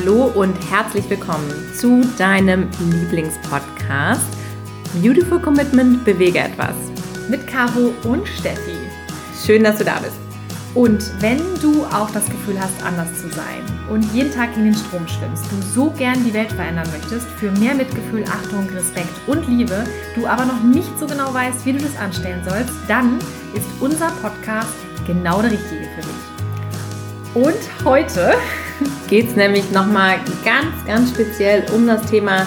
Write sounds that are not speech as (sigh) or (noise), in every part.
Hallo und herzlich willkommen zu deinem Lieblingspodcast Beautiful Commitment Bewege etwas mit Caro und Steffi. Schön, dass du da bist. Und wenn du auch das Gefühl hast, anders zu sein und jeden Tag in den Strom schwimmst, du so gern die Welt verändern möchtest, für mehr Mitgefühl, Achtung, Respekt und Liebe, du aber noch nicht so genau weißt, wie du das anstellen sollst, dann ist unser Podcast genau der richtige für dich. Und heute geht es nämlich nochmal ganz, ganz speziell um das Thema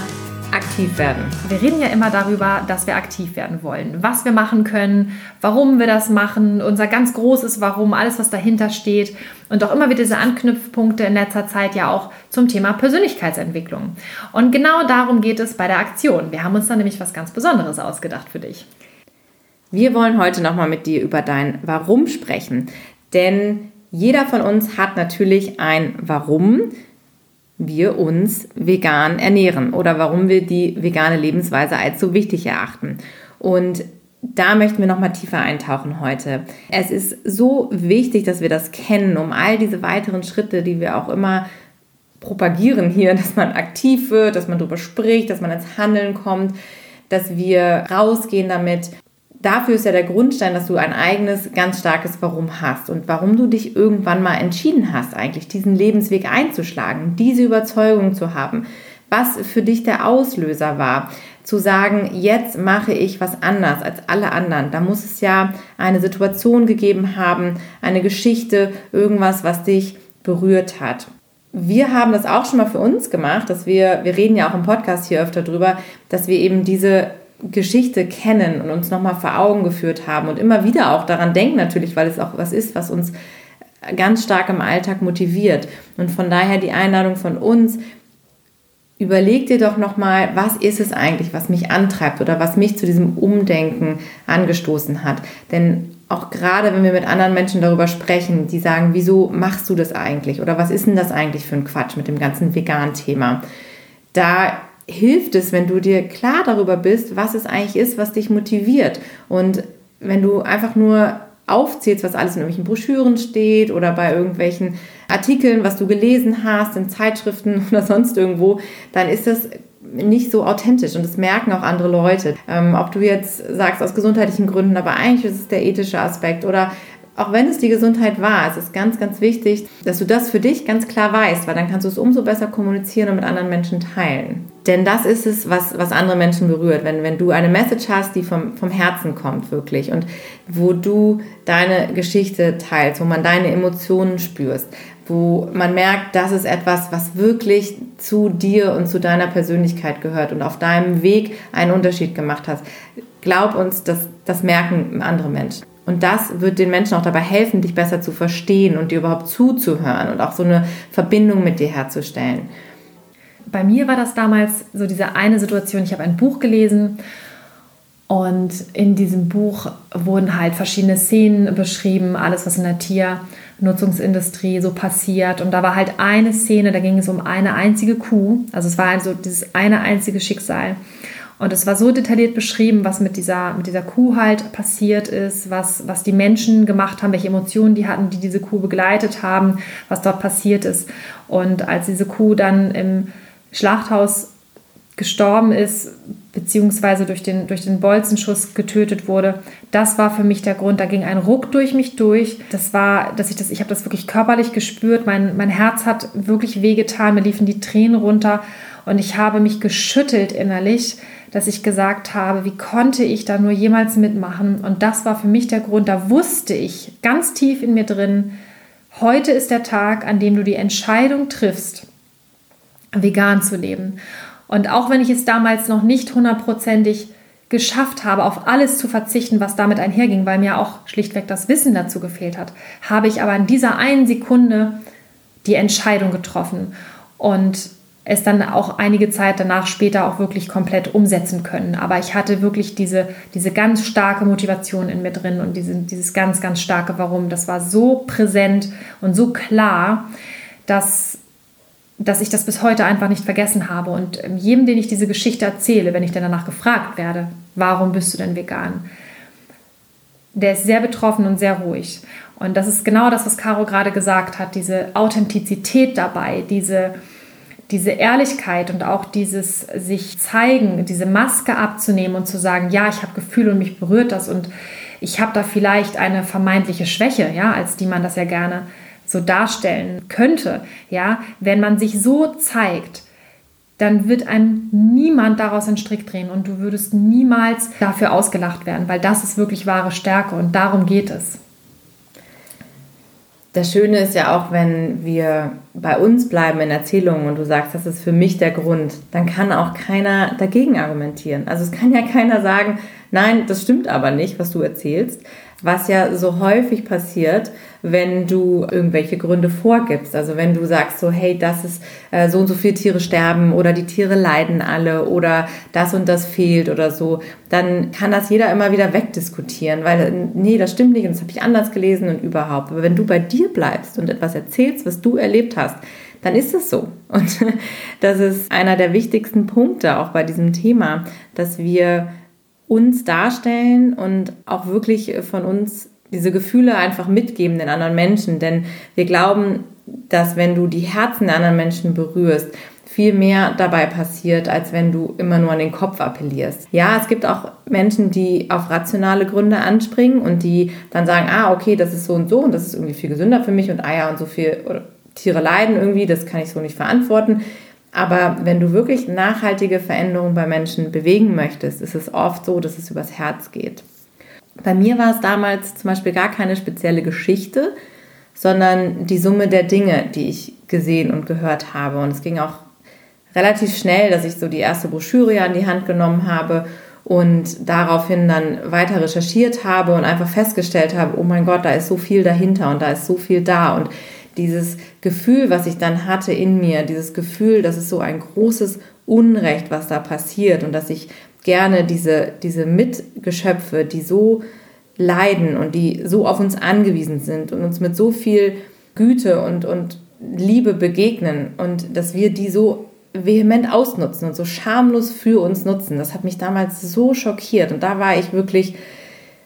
aktiv werden. Wir reden ja immer darüber, dass wir aktiv werden wollen, was wir machen können, warum wir das machen, unser ganz großes Warum, alles, was dahinter steht und auch immer wieder diese Anknüpfpunkte in letzter Zeit ja auch zum Thema Persönlichkeitsentwicklung. Und genau darum geht es bei der Aktion. Wir haben uns da nämlich was ganz Besonderes ausgedacht für dich. Wir wollen heute nochmal mit dir über dein Warum sprechen, denn jeder von uns hat natürlich ein Warum wir uns vegan ernähren oder warum wir die vegane Lebensweise als so wichtig erachten. Und da möchten wir noch mal tiefer eintauchen heute. Es ist so wichtig, dass wir das kennen, um all diese weiteren Schritte, die wir auch immer propagieren hier, (laughs) dass man aktiv wird, dass man darüber spricht, dass man ins Handeln kommt, dass wir rausgehen damit, dafür ist ja der Grundstein, dass du ein eigenes, ganz starkes Warum hast und warum du dich irgendwann mal entschieden hast, eigentlich diesen Lebensweg einzuschlagen, diese Überzeugung zu haben, was für dich der Auslöser war, zu sagen, jetzt mache ich was anders als alle anderen. Da muss es ja eine Situation gegeben haben, eine Geschichte, irgendwas, was dich berührt hat. Wir haben das auch schon mal für uns gemacht, dass wir, wir reden ja auch im Podcast hier öfter drüber, dass wir eben diese Geschichte kennen und uns nochmal vor Augen geführt haben und immer wieder auch daran denken natürlich, weil es auch was ist, was uns ganz stark im Alltag motiviert. Und von daher die Einladung von uns, überleg dir doch nochmal, was ist es eigentlich, was mich antreibt oder was mich zu diesem Umdenken angestoßen hat. Denn auch gerade wenn wir mit anderen Menschen darüber sprechen, die sagen, wieso machst du das eigentlich oder was ist denn das eigentlich für ein Quatsch mit dem ganzen Vegan-Thema, da hilft es, wenn du dir klar darüber bist, was es eigentlich ist, was dich motiviert. Und wenn du einfach nur aufzählst, was alles in irgendwelchen Broschüren steht oder bei irgendwelchen Artikeln, was du gelesen hast, in Zeitschriften (laughs) oder sonst irgendwo, dann ist das nicht so authentisch und das merken auch andere Leute. Ähm, ob du jetzt sagst aus gesundheitlichen Gründen, aber eigentlich ist es der ethische Aspekt oder auch wenn es die Gesundheit war, es ist ganz, ganz wichtig, dass du das für dich ganz klar weißt, weil dann kannst du es umso besser kommunizieren und mit anderen Menschen teilen. Denn das ist es, was, was andere Menschen berührt. Wenn, wenn du eine Message hast, die vom, vom Herzen kommt, wirklich, und wo du deine Geschichte teilst, wo man deine Emotionen spürst, wo man merkt, das ist etwas, was wirklich zu dir und zu deiner Persönlichkeit gehört und auf deinem Weg einen Unterschied gemacht hat. Glaub uns, das, das merken andere Menschen. Und das wird den Menschen auch dabei helfen, dich besser zu verstehen und dir überhaupt zuzuhören und auch so eine Verbindung mit dir herzustellen. Bei mir war das damals so diese eine Situation, ich habe ein Buch gelesen und in diesem Buch wurden halt verschiedene Szenen beschrieben, alles was in der Tiernutzungsindustrie so passiert. Und da war halt eine Szene, da ging es um eine einzige Kuh. Also es war also dieses eine einzige Schicksal. Und es war so detailliert beschrieben, was mit dieser, mit dieser Kuh halt passiert ist, was, was die Menschen gemacht haben, welche Emotionen die hatten, die diese Kuh begleitet haben, was dort passiert ist. Und als diese Kuh dann im Schlachthaus gestorben ist, beziehungsweise durch den, durch den Bolzenschuss getötet wurde, das war für mich der Grund. Da ging ein Ruck durch mich durch. Das war, dass ich das, ich habe das wirklich körperlich gespürt. Mein, mein Herz hat wirklich wehgetan, mir liefen die Tränen runter und ich habe mich geschüttelt innerlich, dass ich gesagt habe, wie konnte ich da nur jemals mitmachen? Und das war für mich der Grund, da wusste ich ganz tief in mir drin, heute ist der Tag, an dem du die Entscheidung triffst, vegan zu leben. Und auch wenn ich es damals noch nicht hundertprozentig geschafft habe, auf alles zu verzichten, was damit einherging, weil mir auch schlichtweg das Wissen dazu gefehlt hat, habe ich aber in dieser einen Sekunde die Entscheidung getroffen. Und es dann auch einige Zeit danach später auch wirklich komplett umsetzen können. Aber ich hatte wirklich diese, diese ganz starke Motivation in mir drin und diese, dieses ganz, ganz starke Warum. Das war so präsent und so klar, dass, dass ich das bis heute einfach nicht vergessen habe. Und jedem, den ich diese Geschichte erzähle, wenn ich dann danach gefragt werde, warum bist du denn vegan? Der ist sehr betroffen und sehr ruhig. Und das ist genau das, was Caro gerade gesagt hat, diese Authentizität dabei, diese diese Ehrlichkeit und auch dieses sich zeigen, diese Maske abzunehmen und zu sagen, ja, ich habe Gefühle und mich berührt das und ich habe da vielleicht eine vermeintliche Schwäche, ja, als die man das ja gerne so darstellen könnte, ja, wenn man sich so zeigt, dann wird ein niemand daraus einen Strick drehen und du würdest niemals dafür ausgelacht werden, weil das ist wirklich wahre Stärke und darum geht es. Das Schöne ist ja auch, wenn wir bei uns bleiben in Erzählungen und du sagst, das ist für mich der Grund, dann kann auch keiner dagegen argumentieren. Also es kann ja keiner sagen, nein, das stimmt aber nicht, was du erzählst, was ja so häufig passiert, wenn du irgendwelche Gründe vorgibst. Also wenn du sagst so, hey, das ist äh, so und so viele Tiere sterben oder die Tiere leiden alle oder das und das fehlt oder so, dann kann das jeder immer wieder wegdiskutieren, weil nee, das stimmt nicht und das habe ich anders gelesen und überhaupt. Aber wenn du bei dir bleibst und etwas erzählst, was du erlebt hast, dann ist es so. Und (laughs) das ist einer der wichtigsten Punkte auch bei diesem Thema, dass wir uns darstellen und auch wirklich von uns diese Gefühle einfach mitgeben den anderen Menschen. Denn wir glauben, dass wenn du die Herzen der anderen Menschen berührst, viel mehr dabei passiert, als wenn du immer nur an den Kopf appellierst. Ja, es gibt auch Menschen, die auf rationale Gründe anspringen und die dann sagen, ah, okay, das ist so und so und das ist irgendwie viel gesünder für mich und Eier und so viel oder Tiere leiden irgendwie, das kann ich so nicht verantworten. Aber wenn du wirklich nachhaltige Veränderungen bei Menschen bewegen möchtest, ist es oft so, dass es übers Herz geht. Bei mir war es damals zum Beispiel gar keine spezielle Geschichte, sondern die Summe der Dinge, die ich gesehen und gehört habe. Und es ging auch relativ schnell, dass ich so die erste Broschüre an die Hand genommen habe und daraufhin dann weiter recherchiert habe und einfach festgestellt habe, oh mein Gott, da ist so viel dahinter und da ist so viel da. Und dieses Gefühl, was ich dann hatte in mir, dieses Gefühl, dass es so ein großes Unrecht, was da passiert und dass ich gerne diese, diese Mitgeschöpfe, die so leiden und die so auf uns angewiesen sind und uns mit so viel Güte und, und Liebe begegnen und dass wir die so vehement ausnutzen und so schamlos für uns nutzen. Das hat mich damals so schockiert und da war ich wirklich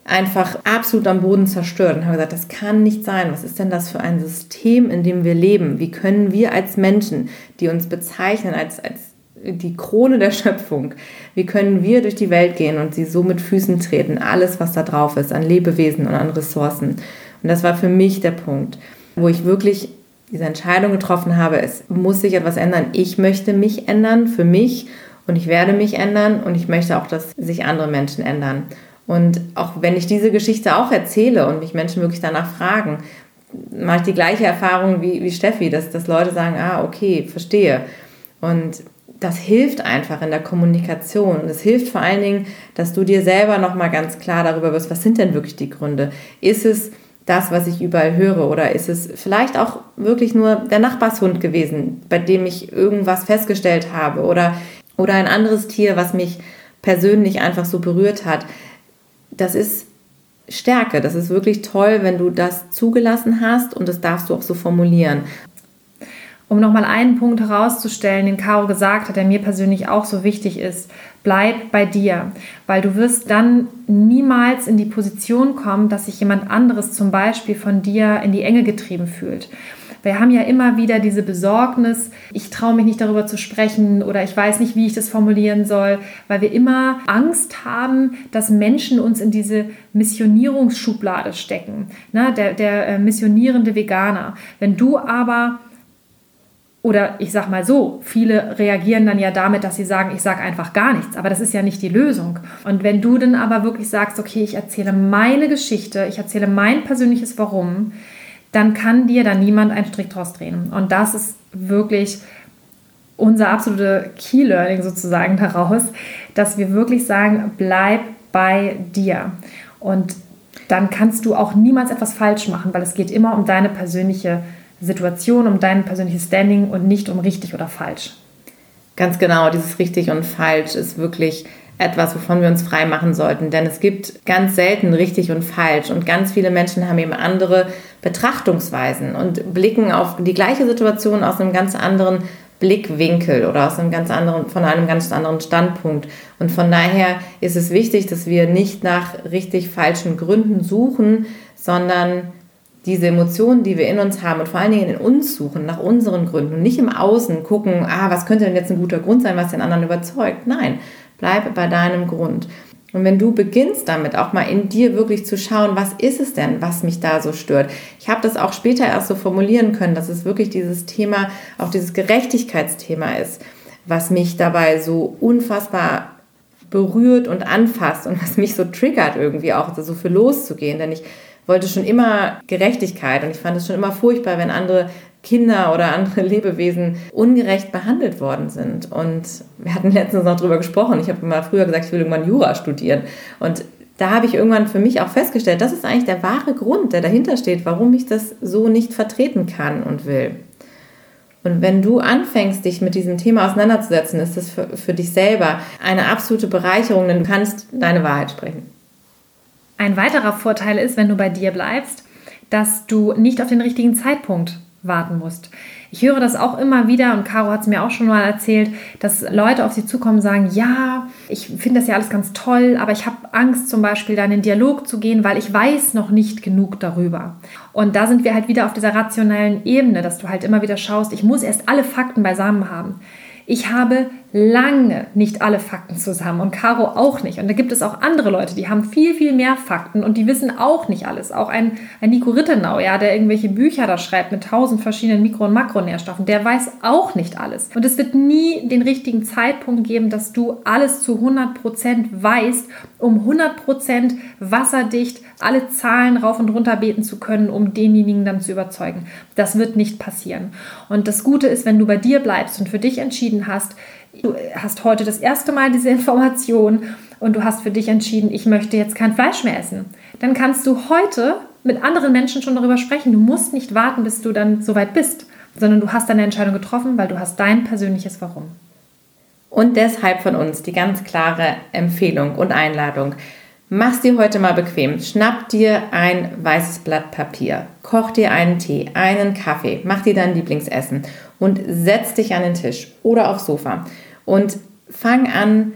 einfach absolut am Boden zerstört und habe gesagt, das kann nicht sein. Was ist denn das für ein System, in dem wir leben? Wie können wir als Menschen, die uns bezeichnen als, als die Krone der Schöpfung, wie können wir durch die Welt gehen und sie so mit Füßen treten, alles, was da drauf ist, an Lebewesen und an Ressourcen. Und das war für mich der Punkt, wo ich wirklich diese Entscheidung getroffen habe, es muss sich etwas ändern. Ich möchte mich ändern für mich und ich werde mich ändern und ich möchte auch, dass sich andere Menschen ändern. Und auch wenn ich diese Geschichte auch erzähle und mich Menschen wirklich danach fragen, mache ich die gleiche Erfahrung wie, wie Steffi, dass, dass Leute sagen, ah, okay, verstehe. Und das hilft einfach in der Kommunikation. Und es hilft vor allen Dingen, dass du dir selber nochmal ganz klar darüber wirst, was sind denn wirklich die Gründe? Ist es das, was ich überall höre? Oder ist es vielleicht auch wirklich nur der Nachbarshund gewesen, bei dem ich irgendwas festgestellt habe? Oder, oder ein anderes Tier, was mich persönlich einfach so berührt hat? Das ist Stärke. Das ist wirklich toll, wenn du das zugelassen hast und das darfst du auch so formulieren. Um nochmal einen Punkt herauszustellen, den Caro gesagt hat, der mir persönlich auch so wichtig ist, bleib bei dir, weil du wirst dann niemals in die Position kommen, dass sich jemand anderes zum Beispiel von dir in die Enge getrieben fühlt. Wir haben ja immer wieder diese Besorgnis, ich traue mich nicht darüber zu sprechen oder ich weiß nicht, wie ich das formulieren soll, weil wir immer Angst haben, dass Menschen uns in diese Missionierungsschublade stecken. Na, der, der äh, missionierende Veganer. Wenn du aber oder ich sag mal so, viele reagieren dann ja damit, dass sie sagen, ich sage einfach gar nichts. Aber das ist ja nicht die Lösung. Und wenn du dann aber wirklich sagst, okay, ich erzähle meine Geschichte, ich erzähle mein persönliches Warum, dann kann dir da niemand einen Strick draus drehen. Und das ist wirklich unser absolute Key Learning sozusagen daraus, dass wir wirklich sagen, bleib bei dir. Und dann kannst du auch niemals etwas falsch machen, weil es geht immer um deine persönliche Situation, um dein persönliches Standing und nicht um richtig oder falsch. Ganz genau, dieses richtig und falsch ist wirklich etwas, wovon wir uns frei machen sollten. Denn es gibt ganz selten richtig und falsch. Und ganz viele Menschen haben eben andere Betrachtungsweisen und blicken auf die gleiche Situation aus einem ganz anderen Blickwinkel oder aus einem ganz anderen, von einem ganz anderen Standpunkt. Und von daher ist es wichtig, dass wir nicht nach richtig falschen Gründen suchen, sondern diese Emotionen, die wir in uns haben und vor allen Dingen in uns suchen, nach unseren Gründen und nicht im Außen gucken, ah, was könnte denn jetzt ein guter Grund sein, was den anderen überzeugt. Nein, bleib bei deinem Grund. Und wenn du beginnst damit auch mal in dir wirklich zu schauen, was ist es denn, was mich da so stört? Ich habe das auch später erst so formulieren können, dass es wirklich dieses Thema, auch dieses Gerechtigkeitsthema ist, was mich dabei so unfassbar berührt und anfasst und was mich so triggert irgendwie auch so für loszugehen, denn ich wollte schon immer Gerechtigkeit und ich fand es schon immer furchtbar, wenn andere Kinder oder andere (laughs) Lebewesen ungerecht behandelt worden sind. Und wir hatten letztens noch darüber gesprochen. Ich habe mal früher gesagt, ich will irgendwann Jura studieren. Und da habe ich irgendwann für mich auch festgestellt, das ist eigentlich der wahre Grund, der dahinter steht, warum ich das so nicht vertreten kann und will. Und wenn du anfängst, dich mit diesem Thema auseinanderzusetzen, ist das für, für dich selber eine absolute Bereicherung, denn du kannst deine Wahrheit sprechen. Ein weiterer Vorteil ist, wenn du bei dir bleibst, dass du nicht auf den richtigen Zeitpunkt warten musst. Ich höre das auch immer wieder und Caro hat es mir auch schon mal erzählt, dass Leute auf sie zukommen und sagen, ja, ich finde das ja alles ganz toll, aber ich habe Angst zum Beispiel da in den Dialog zu gehen, weil ich weiß noch nicht genug darüber. Und da sind wir halt wieder auf dieser rationellen Ebene, dass du halt immer wieder schaust, ich muss erst alle Fakten beisammen haben. Ich habe lange nicht alle Fakten zusammen und Caro auch nicht. Und da gibt es auch andere Leute, die haben viel, viel mehr Fakten und die wissen auch nicht alles. Auch ein, ein Nico Rittenau, ja, der irgendwelche Bücher da schreibt mit tausend verschiedenen Mikro- und Makronährstoffen, der weiß auch nicht alles. Und es wird nie den richtigen Zeitpunkt geben, dass du alles zu 100% weißt, um 100% wasserdicht alle Zahlen rauf und runter beten zu können, um denjenigen dann zu überzeugen. Das wird nicht passieren. Und das Gute ist, wenn du bei dir bleibst und für dich entschieden hast, du hast heute das erste Mal diese Information und du hast für dich entschieden, ich möchte jetzt kein Fleisch mehr essen, dann kannst du heute mit anderen Menschen schon darüber sprechen. Du musst nicht warten, bis du dann soweit bist, sondern du hast deine Entscheidung getroffen, weil du hast dein persönliches Warum. Und deshalb von uns die ganz klare Empfehlung und Einladung. Mach's dir heute mal bequem. Schnapp dir ein weißes Blatt Papier, koch dir einen Tee, einen Kaffee, mach dir dein Lieblingsessen und setz dich an den Tisch oder aufs Sofa und fang an,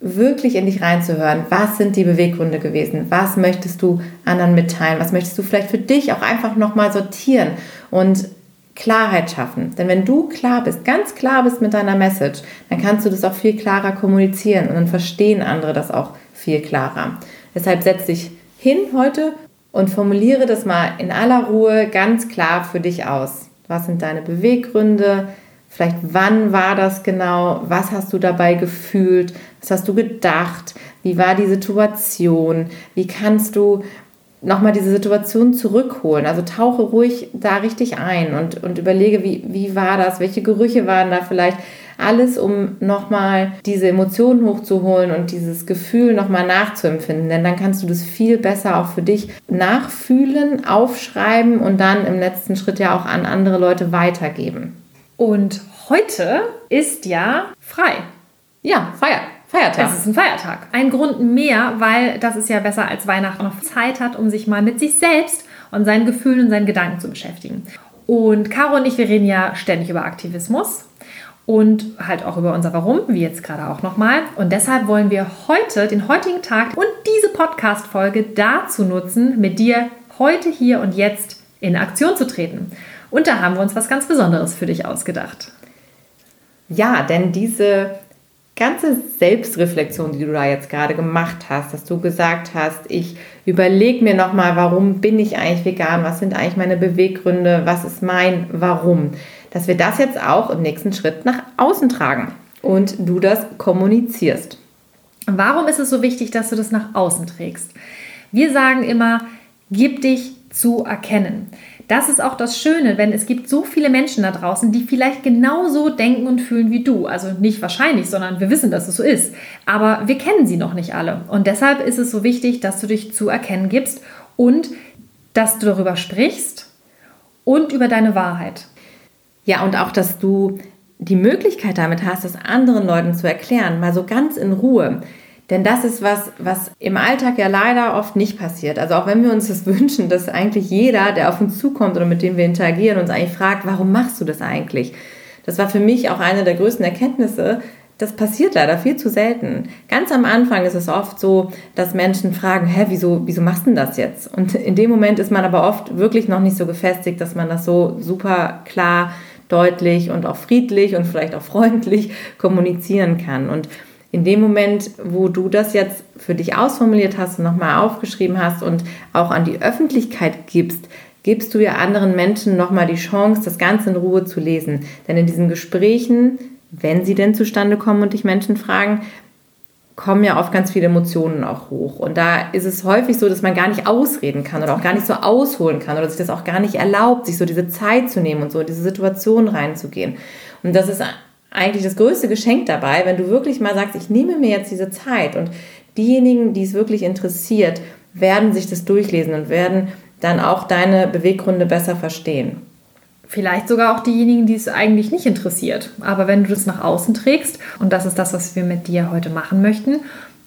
wirklich in dich reinzuhören. Was sind die Beweggründe gewesen? Was möchtest du anderen mitteilen? Was möchtest du vielleicht für dich auch einfach nochmal sortieren und Klarheit schaffen? Denn wenn du klar bist, ganz klar bist mit deiner Message, dann kannst du das auch viel klarer kommunizieren und dann verstehen andere das auch viel klarer. Deshalb setz dich hin heute und formuliere das mal in aller Ruhe ganz klar für dich aus. Was sind deine Beweggründe? Vielleicht wann war das genau? Was hast du dabei gefühlt? Was hast du gedacht? Wie war die Situation? Wie kannst du nochmal diese Situation zurückholen? Also tauche ruhig da richtig ein und, und überlege, wie, wie war das? Welche Gerüche waren da vielleicht? Alles, um nochmal diese Emotionen hochzuholen und dieses Gefühl nochmal nachzuempfinden. Denn dann kannst du das viel besser auch für dich nachfühlen, aufschreiben und dann im letzten Schritt ja auch an andere Leute weitergeben. Und heute ist ja frei. Ja, Feier. Feiertag. Es ist ein Feiertag. Ein Grund mehr, weil das ist ja besser als Weihnachten noch Zeit hat, um sich mal mit sich selbst und seinen Gefühlen und seinen Gedanken zu beschäftigen. Und Caro und ich, wir reden ja ständig über Aktivismus und halt auch über unser Warum, wie jetzt gerade auch nochmal. Und deshalb wollen wir heute, den heutigen Tag und diese Podcast-Folge dazu nutzen, mit dir heute, hier und jetzt in Aktion zu treten. Und da haben wir uns was ganz Besonderes für dich ausgedacht. Ja, denn diese ganze Selbstreflexion, die du da jetzt gerade gemacht hast, dass du gesagt hast, ich überlege mir nochmal, warum bin ich eigentlich vegan, was sind eigentlich meine Beweggründe, was ist mein Warum dass wir das jetzt auch im nächsten Schritt nach außen tragen und du das kommunizierst. Warum ist es so wichtig, dass du das nach außen trägst? Wir sagen immer, gib dich zu erkennen. Das ist auch das Schöne, wenn es gibt so viele Menschen da draußen, die vielleicht genauso denken und fühlen wie du. Also nicht wahrscheinlich, sondern wir wissen, dass es so ist. Aber wir kennen sie noch nicht alle. Und deshalb ist es so wichtig, dass du dich zu erkennen gibst und dass du darüber sprichst und über deine Wahrheit. Ja, und auch, dass du die Möglichkeit damit hast, das anderen Leuten zu erklären, mal so ganz in Ruhe. Denn das ist was, was im Alltag ja leider oft nicht passiert. Also auch wenn wir uns das (laughs) wünschen, dass eigentlich jeder, der auf uns zukommt oder mit dem wir interagieren, uns eigentlich fragt, warum machst du das eigentlich? Das war für mich auch eine der größten Erkenntnisse, das passiert leider viel zu selten. Ganz am Anfang ist es oft so, dass Menschen fragen, hä, wieso, wieso machst du denn das jetzt? Und in dem Moment ist man aber oft wirklich noch nicht so gefestigt, dass man das so super klar, deutlich und auch friedlich und vielleicht auch (laughs) freundlich kommunizieren kann. Und in dem Moment, wo du das jetzt für dich ausformuliert hast und nochmal aufgeschrieben hast und auch an die Öffentlichkeit gibst, gibst du ja anderen Menschen nochmal die Chance, das Ganze in Ruhe zu lesen. Denn in diesen Gesprächen wenn sie denn zustande kommen und dich Menschen fragen, kommen ja oft ganz viele Emotionen auch hoch. Und da ist es häufig so, dass man gar nicht ausreden kann oder auch gar nicht so ausholen kann oder sich das auch gar nicht erlaubt, sich so diese Zeit zu nehmen und so in diese Situation reinzugehen. Und das ist eigentlich das größte Geschenk dabei, wenn du wirklich mal sagst, ich nehme mir jetzt diese Zeit und diejenigen, die es wirklich interessiert, werden sich das durchlesen und werden dann auch deine Beweggründe besser verstehen. Vielleicht sogar auch diejenigen, die es eigentlich nicht interessiert. Aber wenn du das nach außen trägst, und das ist das, was wir mit dir heute machen möchten,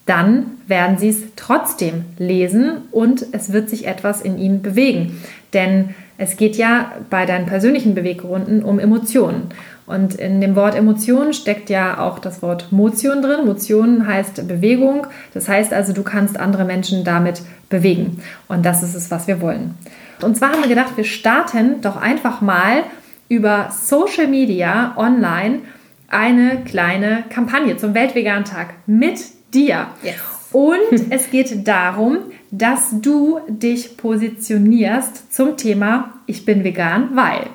dann werden sie es trotzdem lesen und es wird sich etwas in ihnen bewegen. Denn es geht ja bei deinen persönlichen Beweggründen um Emotionen. Und in dem Wort Emotionen steckt ja auch das Wort Motion drin. Motion heißt Bewegung. Das heißt also, du kannst andere Menschen damit bewegen. Und das ist es, was wir wollen. Und zwar haben wir gedacht, wir starten doch einfach mal über Social Media online eine kleine Kampagne zum Weltvegan-Tag mit dir. Yes. Und (laughs) es geht darum, dass du dich positionierst zum Thema Ich bin vegan, weil.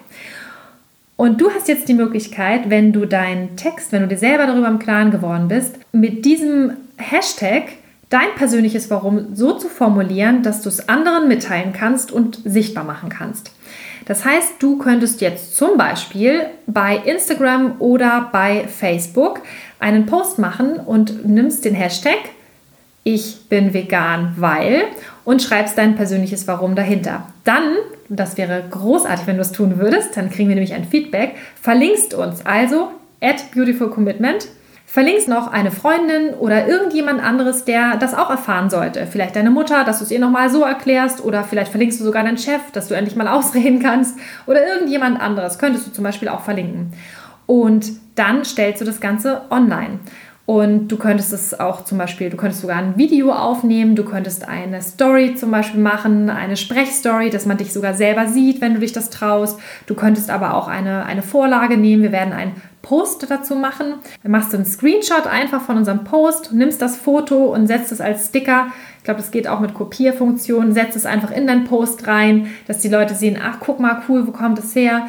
Und du hast jetzt die Möglichkeit, wenn du deinen Text, wenn du dir selber darüber im Klaren geworden bist, mit diesem Hashtag dein persönliches Warum so zu formulieren, dass du es anderen mitteilen kannst und sichtbar machen kannst. Das heißt, du könntest jetzt zum Beispiel bei Instagram oder bei Facebook einen Post machen und nimmst den Hashtag Ich bin vegan, weil und schreibst dein persönliches Warum dahinter. Dann, das wäre großartig, wenn du es tun würdest, dann kriegen wir nämlich ein Feedback, verlinkst uns also at Beautiful Commitment verlinkst noch eine Freundin oder irgendjemand anderes, der das auch erfahren sollte. Vielleicht deine Mutter, dass du es ihr nochmal so erklärst oder vielleicht verlinkst du sogar deinen Chef, dass du endlich mal (laughs) ausreden kannst oder irgendjemand anderes könntest du zum Beispiel auch verlinken. Und dann stellst du das Ganze online. Und du könntest es auch zum Beispiel, du könntest sogar ein Video aufnehmen, du könntest eine Story zum Beispiel machen, eine Sprechstory, dass man dich sogar selber sieht, wenn du dich das traust. Du könntest aber auch eine, eine Vorlage nehmen. Wir werden ein Post dazu machen. Dann machst du einen Screenshot einfach von unserem Post, nimmst das Foto und setzt es als Sticker. Ich glaube, das geht auch mit Kopierfunktion. Setzt es einfach in deinen Post rein, dass die Leute sehen, ach, guck mal, cool, wo kommt es her?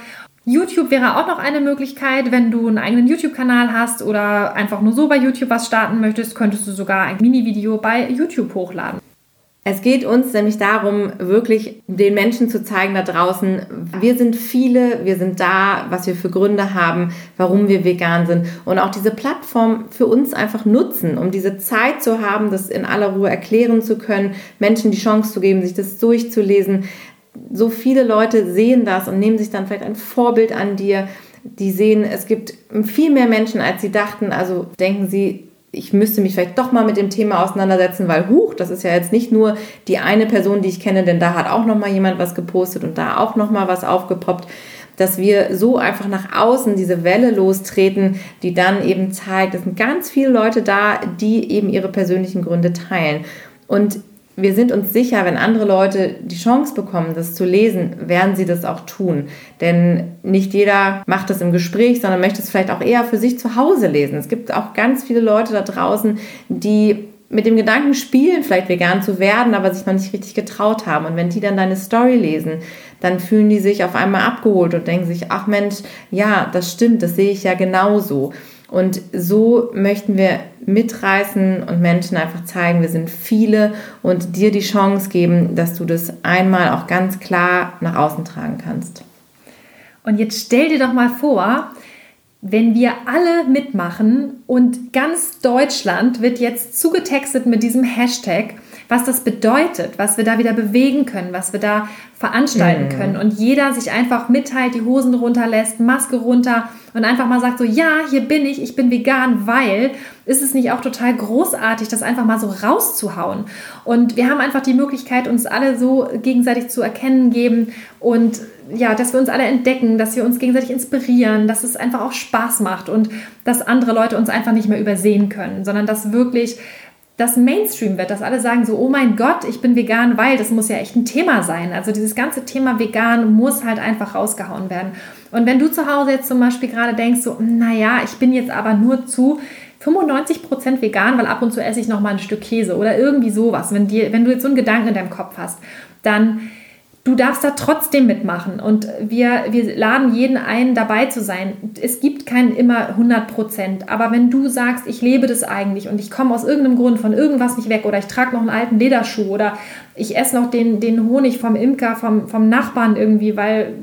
YouTube wäre auch noch eine Möglichkeit, wenn du einen eigenen YouTube-Kanal hast oder einfach nur so bei YouTube was starten möchtest, könntest du sogar ein Mini-Video bei YouTube hochladen. Es geht uns nämlich darum, wirklich den Menschen zu zeigen da draußen, wir sind viele, wir sind da, was wir für Gründe haben, warum wir vegan sind und auch diese Plattform für uns einfach nutzen, um diese Zeit zu haben, das in aller Ruhe erklären zu können, Menschen die Chance zu geben, sich das durchzulesen. So viele Leute sehen das und nehmen sich dann vielleicht ein Vorbild an dir. Die sehen, es gibt viel mehr Menschen, als sie dachten. Also denken sie, ich müsste mich vielleicht doch mal mit dem Thema auseinandersetzen, weil huch, das ist ja jetzt nicht nur die eine Person, die ich kenne, denn da hat auch noch mal jemand was gepostet und da auch noch mal was aufgepoppt, dass wir so einfach nach außen diese Welle lostreten, die dann eben zeigt, es sind ganz viele Leute da, die eben ihre persönlichen Gründe teilen. Und wir sind uns sicher, wenn andere Leute die Chance bekommen, das zu lesen, werden sie das auch tun. Denn nicht jeder macht das im Gespräch, sondern möchte es vielleicht auch eher für sich zu Hause lesen. Es gibt auch ganz viele Leute da draußen, die mit dem Gedanken spielen, vielleicht vegan zu werden, aber sich noch nicht richtig getraut haben. Und wenn die dann deine Story lesen, dann fühlen die sich auf einmal abgeholt und denken sich, ach Mensch, ja, das stimmt, das sehe ich ja genauso. Und so möchten wir mitreißen und Menschen einfach zeigen, wir sind viele und dir die Chance geben, dass du das einmal auch ganz klar nach außen tragen kannst. Und jetzt stell dir doch mal vor, wenn wir alle mitmachen und ganz Deutschland wird jetzt zugetextet mit diesem Hashtag, was das bedeutet, was wir da wieder bewegen können, was wir da veranstalten mhm. können. Und jeder sich einfach mitteilt, die Hosen runterlässt, Maske runter und einfach mal sagt so, ja, hier bin ich, ich bin vegan, weil ist es nicht auch total großartig, das einfach mal so rauszuhauen. Und wir haben einfach die Möglichkeit, uns alle so gegenseitig zu erkennen geben und ja, dass wir uns alle entdecken, dass wir uns gegenseitig inspirieren, dass es einfach auch Spaß macht und dass andere Leute uns einfach nicht mehr übersehen können, sondern dass wirklich das Mainstream wird, dass alle sagen so, oh mein Gott, ich bin vegan, weil das muss ja echt ein Thema sein. Also dieses ganze Thema vegan muss halt einfach rausgehauen werden. Und wenn du zu Hause jetzt zum Beispiel gerade denkst so, naja, ich bin jetzt aber nur zu 95% vegan, weil ab und zu esse ich noch mal ein Stück Käse oder irgendwie sowas. Wenn, dir, wenn du jetzt so einen Gedanken in deinem Kopf hast, dann du darfst da trotzdem mitmachen und wir, wir laden jeden ein, dabei zu sein. Es gibt kein immer 100 Prozent, aber wenn du sagst, ich lebe das eigentlich und ich komme aus irgendeinem Grund von irgendwas nicht weg oder ich trage noch einen alten Lederschuh oder ich esse noch den, den Honig vom Imker, vom, vom Nachbarn irgendwie, weil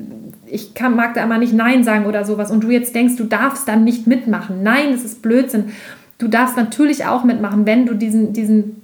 ich kann, mag da immer nicht Nein sagen oder sowas und du jetzt denkst, du darfst dann nicht mitmachen. Nein, das ist Blödsinn. Du darfst natürlich auch mitmachen, wenn du diesen, diesen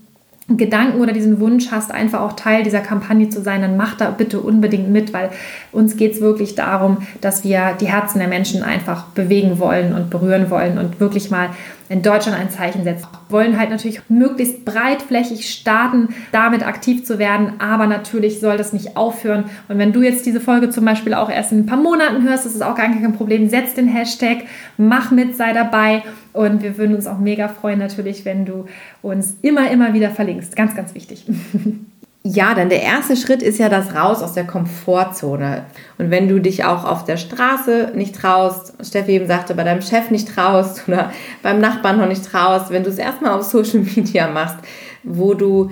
Gedanken oder diesen Wunsch hast, einfach auch Teil dieser Kampagne zu sein, dann mach da bitte unbedingt mit, weil uns geht es wirklich darum, dass wir die Herzen der Menschen einfach bewegen wollen und berühren wollen und wirklich mal in Deutschland ein Zeichen setzen. Wir wollen halt natürlich möglichst breitflächig starten, damit aktiv zu werden, aber natürlich soll das nicht aufhören. Und wenn du jetzt diese Folge zum Beispiel auch erst in ein paar Monaten hörst, das ist auch gar kein Problem, setz den Hashtag, mach mit, sei dabei und wir würden uns auch mega freuen natürlich, wenn du uns immer, immer wieder verlinkst. Ganz, ganz wichtig. (laughs) Ja, denn der erste Schritt ist ja das Raus aus der Komfortzone. Und wenn du dich auch auf der Straße nicht traust, Steffi eben sagte, bei deinem Chef nicht traust (laughs) oder beim Nachbarn noch nicht traust, wenn du es erstmal auf Social Media machst, wo du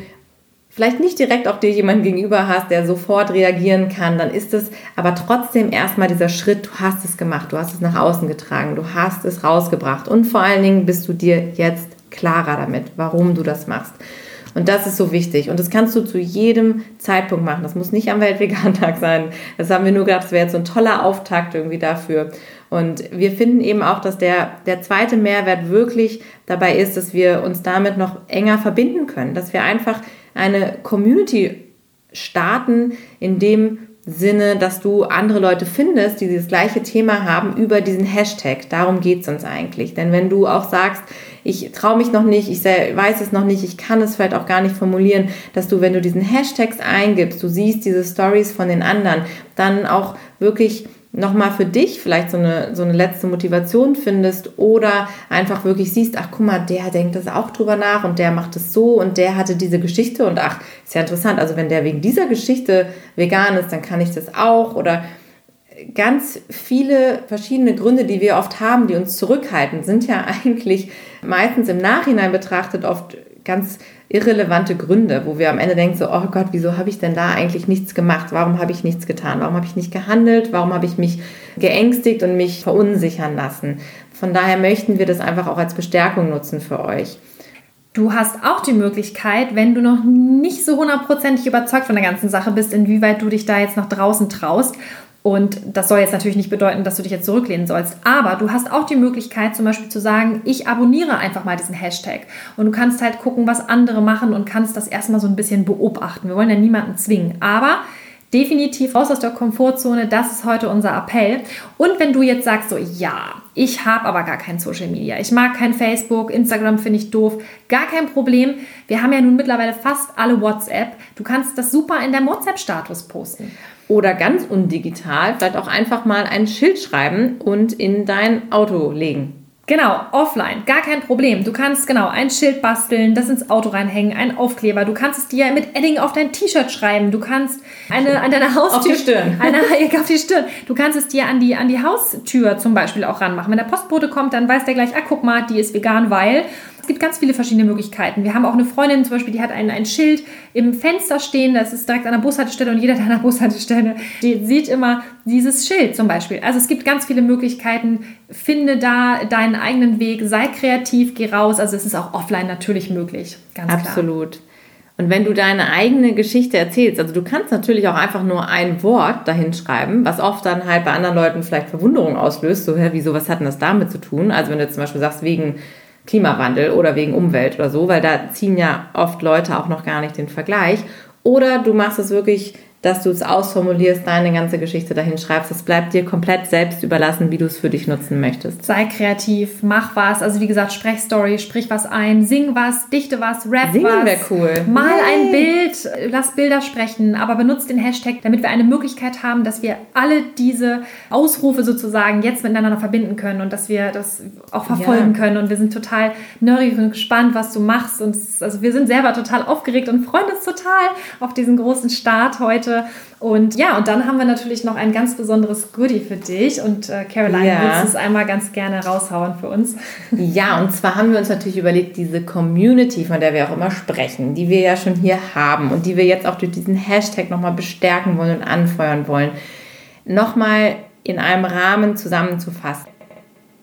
vielleicht nicht direkt auch dir jemanden gegenüber hast, der sofort reagieren kann, dann ist es aber trotzdem erstmal dieser Schritt, du hast es gemacht, du hast es nach außen getragen, du hast es rausgebracht und vor allen Dingen bist du dir jetzt klarer damit, warum du das machst. Und das ist so wichtig. Und das kannst du zu jedem Zeitpunkt machen. Das muss nicht am Weltvegantag sein. Das haben wir nur gedacht, das wäre jetzt so ein toller Auftakt irgendwie dafür. Und wir finden eben auch, dass der, der zweite Mehrwert wirklich dabei ist, dass wir uns damit noch enger verbinden können. Dass wir einfach eine Community starten, in dem Sinne, dass du andere Leute findest, die dieses gleiche Thema haben über diesen Hashtag. Darum geht es uns eigentlich. Denn wenn du auch sagst, ich traue mich noch nicht, ich weiß es noch nicht, ich kann es vielleicht auch gar nicht formulieren, dass du, wenn du diesen Hashtags eingibst, du siehst diese Stories von den anderen, dann auch wirklich nochmal für dich vielleicht so eine, so eine letzte Motivation findest oder einfach wirklich siehst, ach guck mal, der denkt das auch drüber nach und der macht es so und der hatte diese Geschichte und ach, ist ja interessant, also wenn der wegen dieser Geschichte vegan ist, dann kann ich das auch oder ganz viele verschiedene Gründe, die wir oft haben, die uns zurückhalten, sind ja (laughs) eigentlich meistens im Nachhinein betrachtet oft ganz irrelevante Gründe, wo wir am Ende denken so, oh Gott, wieso habe ich denn da eigentlich nichts gemacht? Warum habe ich nichts getan? Warum habe ich nicht gehandelt? Warum habe ich mich geängstigt und mich verunsichern lassen? Von daher möchten wir das einfach auch als Bestärkung nutzen für euch. Du hast auch die Möglichkeit, wenn du noch nicht so hundertprozentig überzeugt von der ganzen Sache bist, inwieweit du dich da jetzt nach draußen traust, und das soll jetzt natürlich nicht bedeuten, dass du dich jetzt zurücklehnen sollst. Aber du hast auch die Möglichkeit, zum Beispiel zu sagen, ich abonniere einfach mal diesen Hashtag. Und du kannst halt gucken, was andere machen und kannst das erstmal so ein bisschen beobachten. Wir wollen ja niemanden zwingen. Aber definitiv raus aus der Komfortzone, das ist heute unser Appell. Und wenn du jetzt sagst, so, ja, ich habe aber gar kein Social Media, ich mag kein Facebook, Instagram finde ich doof, gar kein Problem. Wir haben ja nun mittlerweile fast alle WhatsApp. Du kannst das super in der WhatsApp-Status posten. Oder ganz undigital, vielleicht auch einfach mal ein Schild schreiben und in dein Auto legen. Genau, offline, gar kein Problem. Du kannst genau ein Schild basteln, das ins Auto reinhängen, ein Aufkleber. Du kannst es dir mit Edding auf dein T-Shirt schreiben. Du kannst eine an deiner Haustür auf die Stirn. (laughs) Eine, auf die Stirn. Du kannst es dir an die an die Haustür zum Beispiel auch ranmachen. Wenn der Postbote kommt, dann weiß der gleich, ah guck mal, die ist vegan, weil gibt ganz viele verschiedene Möglichkeiten. Wir haben auch eine Freundin zum Beispiel, die hat ein, ein Schild im Fenster stehen, das ist direkt an der Bushaltestelle und jeder, der an der Bushaltestelle steht, sieht immer dieses Schild zum Beispiel. Also es gibt ganz viele Möglichkeiten. Finde da deinen eigenen Weg, sei kreativ, geh raus. Also es ist auch offline natürlich möglich. Ganz Absolut. Klar. Und wenn du deine eigene Geschichte erzählst, also du kannst natürlich auch einfach nur ein Wort dahin schreiben, was oft dann halt bei anderen Leuten vielleicht Verwunderung auslöst, so, hä, wieso, was hat denn das damit zu tun? Also wenn du zum Beispiel sagst, wegen Klimawandel oder wegen Umwelt oder so, weil da ziehen ja oft Leute auch noch gar nicht den Vergleich. Oder du machst es wirklich dass du es ausformulierst, deine ganze Geschichte dahin schreibst. Es bleibt dir komplett selbst überlassen, wie du es für dich nutzen möchtest. Sei kreativ, mach was. Also wie gesagt, sprech Story, sprich was ein, sing was, dichte was, rap Singen was. wäre cool. Mal Yay. ein Bild, lass Bilder sprechen, aber benutzt den Hashtag, damit wir eine Möglichkeit haben, dass wir alle diese Ausrufe sozusagen jetzt miteinander verbinden können und dass wir das auch verfolgen ja. können. Und wir sind total neugierig und gespannt, was du machst. Und also wir sind selber total aufgeregt und freuen uns total auf diesen großen Start heute heute. Und ja, und dann haben wir natürlich noch ein ganz besonderes Goodie für dich. Und äh, Caroline, ja. willst du es einmal ganz gerne raushauen für uns? (laughs) Ja, und zwar haben wir uns natürlich überlegt, diese Community, von der wir auch immer sprechen, die wir ja schon hier haben und die wir jetzt auch durch diesen Hashtag nochmal bestärken wollen und anfeuern wollen, nochmal in einem Rahmen zusammenzufassen.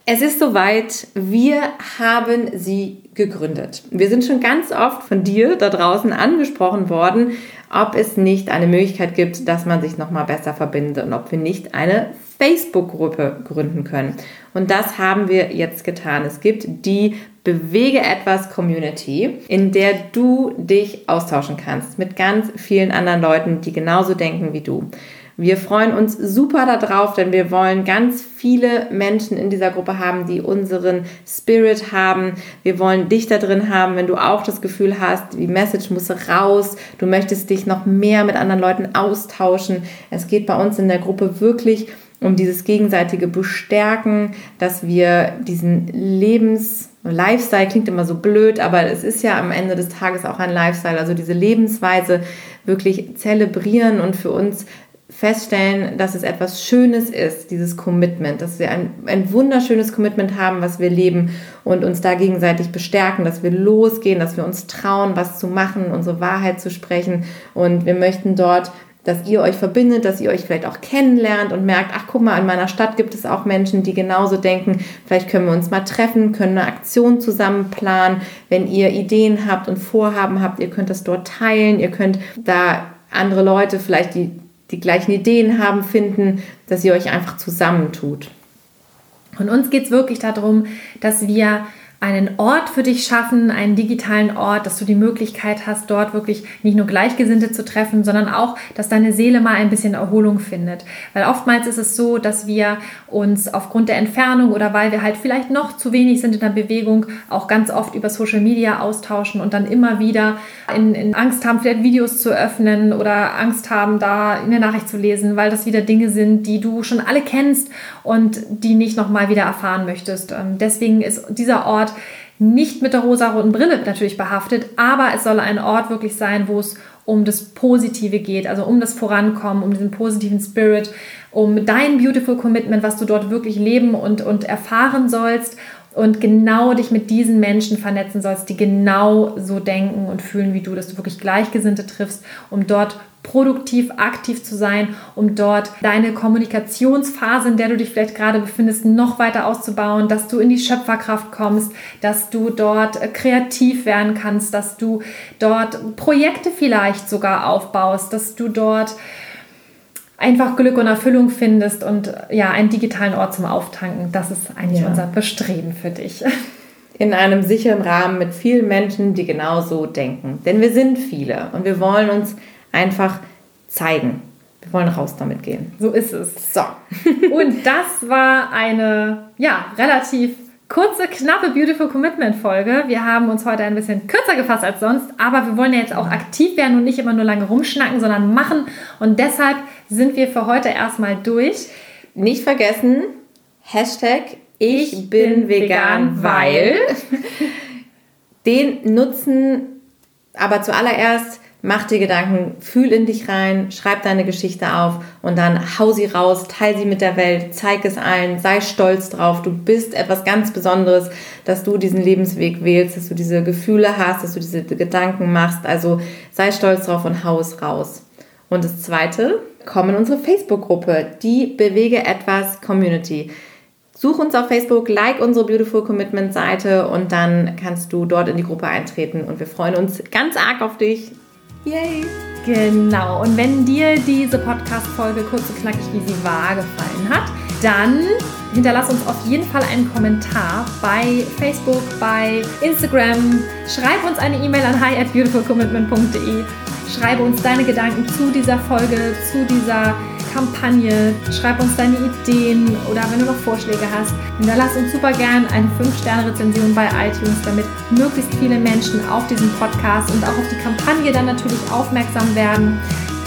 Es ist soweit, wir haben sie gegründet. Wir sind schon ganz oft von dir da draußen angesprochen worden, ob es nicht eine Möglichkeit gibt, dass man sich noch mal besser verbindet und ob wir nicht eine Facebook-Gruppe gründen können. Und das haben wir jetzt getan. Es gibt die Bewege etwas Community, in der du dich austauschen kannst mit ganz vielen anderen Leuten, die genauso denken wie du. Wir freuen uns super darauf, denn wir wollen ganz viele Menschen in dieser Gruppe haben, die unseren Spirit haben. Wir wollen dich da drin haben, wenn du auch das Gefühl hast, die Message muss raus, du möchtest dich noch mehr mit anderen Leuten austauschen. Es geht bei uns in der Gruppe wirklich um dieses gegenseitige Bestärken, dass wir diesen Lebens Lifestyle klingt immer so blöd, aber es ist ja am Ende des Tages auch ein Lifestyle, also diese Lebensweise wirklich zelebrieren und für uns feststellen, dass es etwas Schönes ist, dieses Commitment, dass wir ein, ein wunderschönes Commitment haben, was wir leben und uns da gegenseitig bestärken, dass wir losgehen, dass wir uns trauen, was zu machen, unsere Wahrheit zu sprechen. Und wir möchten dort, dass ihr euch verbindet, dass ihr euch vielleicht auch kennenlernt und merkt, ach guck mal, in meiner Stadt gibt es auch Menschen, die genauso denken. Vielleicht können wir uns mal treffen, können eine Aktion zusammen planen. Wenn ihr Ideen habt und Vorhaben habt, ihr könnt das dort teilen, ihr könnt da andere Leute vielleicht, die die gleichen Ideen haben, finden, dass ihr euch einfach zusammentut. Und uns geht es wirklich darum, dass wir einen Ort für dich schaffen, einen digitalen Ort, dass du die Möglichkeit hast, dort wirklich nicht nur Gleichgesinnte zu treffen, sondern auch, dass deine Seele mal ein bisschen Erholung findet. Weil oftmals ist es so, dass wir uns aufgrund der Entfernung oder weil wir halt vielleicht noch zu wenig sind in der Bewegung, auch ganz oft über Social Media austauschen und dann immer wieder in, in Angst haben, vielleicht Videos zu öffnen oder Angst haben, da eine Nachricht zu lesen, weil das wieder Dinge sind, die du schon alle kennst und die nicht nochmal wieder erfahren möchtest. Ähm, deswegen ist dieser Ort nicht mit der rosa-roten Brille natürlich behaftet, aber es soll ein Ort wirklich sein, wo es um das Positive geht, also um das Vorankommen, um diesen positiven Spirit, um dein Beautiful Commitment, was du dort wirklich leben und, und erfahren sollst und genau dich mit diesen Menschen vernetzen sollst, die genau so denken und fühlen wie du, dass du wirklich Gleichgesinnte triffst, um dort produktiv aktiv zu sein, um dort deine Kommunikationsphase, in der du dich vielleicht gerade befindest, noch weiter auszubauen, dass du in die Schöpferkraft kommst, dass du dort kreativ werden kannst, dass du dort Projekte vielleicht sogar aufbaust, dass du dort einfach Glück und Erfüllung findest und ja, einen digitalen Ort zum Auftanken. Das ist eigentlich ja. unser Bestreben für dich. (laughs) In einem sicheren Rahmen mit vielen Menschen, die genauso denken. Denn wir sind viele und wir wollen uns einfach zeigen. Wir wollen raus damit gehen. So ist es. So. (laughs) und das war eine, ja, relativ kurze, knappe Beautiful Commitment Folge. Wir haben uns heute ein bisschen kürzer gefasst als sonst, aber wir wollen ja jetzt auch aktiv werden und nicht immer nur lange rumschnacken, sondern machen. Und deshalb sind wir für heute erstmal durch. Nicht vergessen, Hashtag ich, ich bin, bin, vegan, weil. (laughs) Den nutzen aber zuallererst Mach dir Gedanken, fühl in dich rein, schreib deine Geschichte auf und dann hau sie raus, teil sie mit der Welt, zeig es allen, sei stolz drauf. Du bist etwas ganz Besonderes, dass du diesen Lebensweg wählst, dass du diese Gefühle hast, dass du diese Gedanken machst. Also sei stolz drauf und hau es raus. Und das zweite, komm in unsere Facebook-Gruppe, die Bewege etwas Community. Such uns auf Facebook, like unsere Beautiful Commitment Seite und dann kannst du dort in die Gruppe eintreten und wir freuen uns ganz arg auf dich. Yay! Genau. Und wenn dir diese Podcast-Folge kurz und knackig, wie sie war, gefallen hat, dann hinterlass uns auf jeden Fall einen Kommentar bei Facebook, bei Instagram. Schreib uns eine E-Mail an hi at beautifulcommitment.de. Schreibe uns deine Gedanken zu dieser Folge, zu dieser Kampagne. Schreib uns deine Ideen oder wenn du noch Vorschläge hast, hinterlass uns super gern eine 5-Sterne-Rezension bei iTunes, damit möglichst viele Menschen auf diesen Podcast und auch auf die Kampagne dann natürlich aufmerksam werden.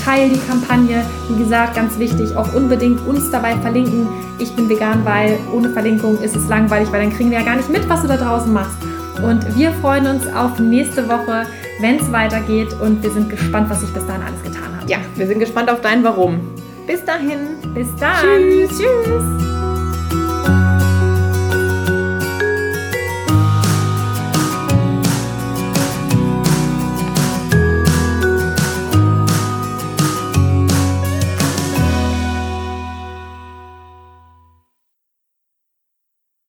Teil die Kampagne, wie gesagt, ganz wichtig, auch unbedingt uns dabei verlinken. Ich bin vegan, weil ohne Verlinkung ist es langweilig, weil dann kriegen wir ja gar nicht mit, was du da draußen machst. Und wir freuen uns auf nächste Woche, wenn es weitergeht und wir sind gespannt, was sich bis dahin alles getan hat. Ja, wir sind gespannt auf dein Warum. Bis dahin. Bis dann. Tschüss. Tschüss.